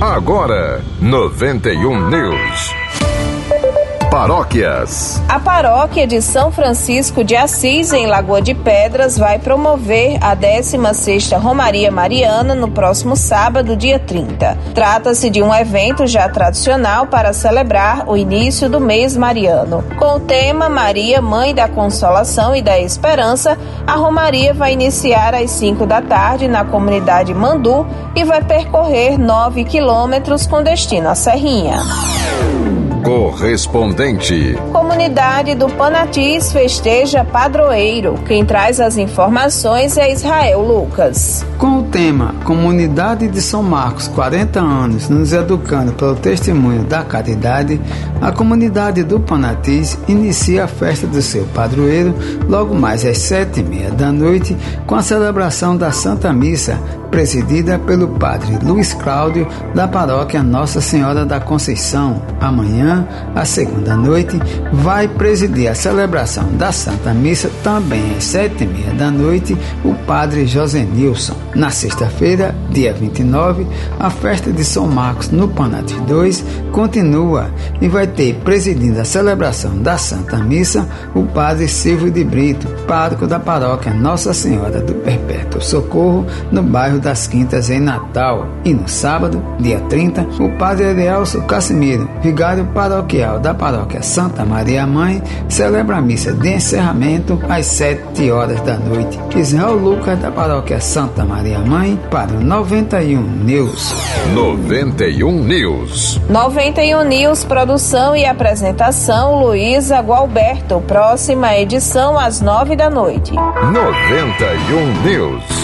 Agora, 91 News. Paróquias. A paróquia de São Francisco de Assis, em Lagoa de Pedras, vai promover a 16ª Romaria Mariana no próximo sábado, dia 30. Trata-se de um evento já tradicional para celebrar o início do mês mariano. Com o tema Maria, Mãe da Consolação e da Esperança, a Romaria vai iniciar às 5 da tarde na comunidade Mandu e vai percorrer 9 quilômetros com destino à Serrinha. Correspondente. Comunidade do Panatis festeja padroeiro. Quem traz as informações é Israel Lucas. Com o tema Comunidade de São Marcos, 40 anos, nos educando pelo testemunho da caridade, a comunidade do Panatis inicia a festa do seu padroeiro logo mais às sete e meia da noite com a celebração da Santa Missa, presidida pelo padre Luiz Cláudio da paróquia Nossa Senhora da Conceição. Amanhã a segunda noite, vai presidir a celebração da Santa Missa também às sete e meia da noite, o padre José Nilson. Na sexta-feira, dia 29, a festa de São Marcos no Panate 2 continua e vai ter presidindo a celebração da Santa Missa o padre Silvio de Brito, pároco da paróquia Nossa Senhora do Perpétuo Socorro, no bairro das Quintas, em Natal. E no sábado, dia 30, o padre Elielso Casimiro, vigário paroquial da paróquia Santa Maria Mãe celebra a missa de encerramento às 7 horas da noite. Israel Lucas da paróquia Santa Maria Mãe para o 91 News. 91 News. 91 News, produção e apresentação Luísa Gualberto. Próxima edição às 9 da noite. 91 News.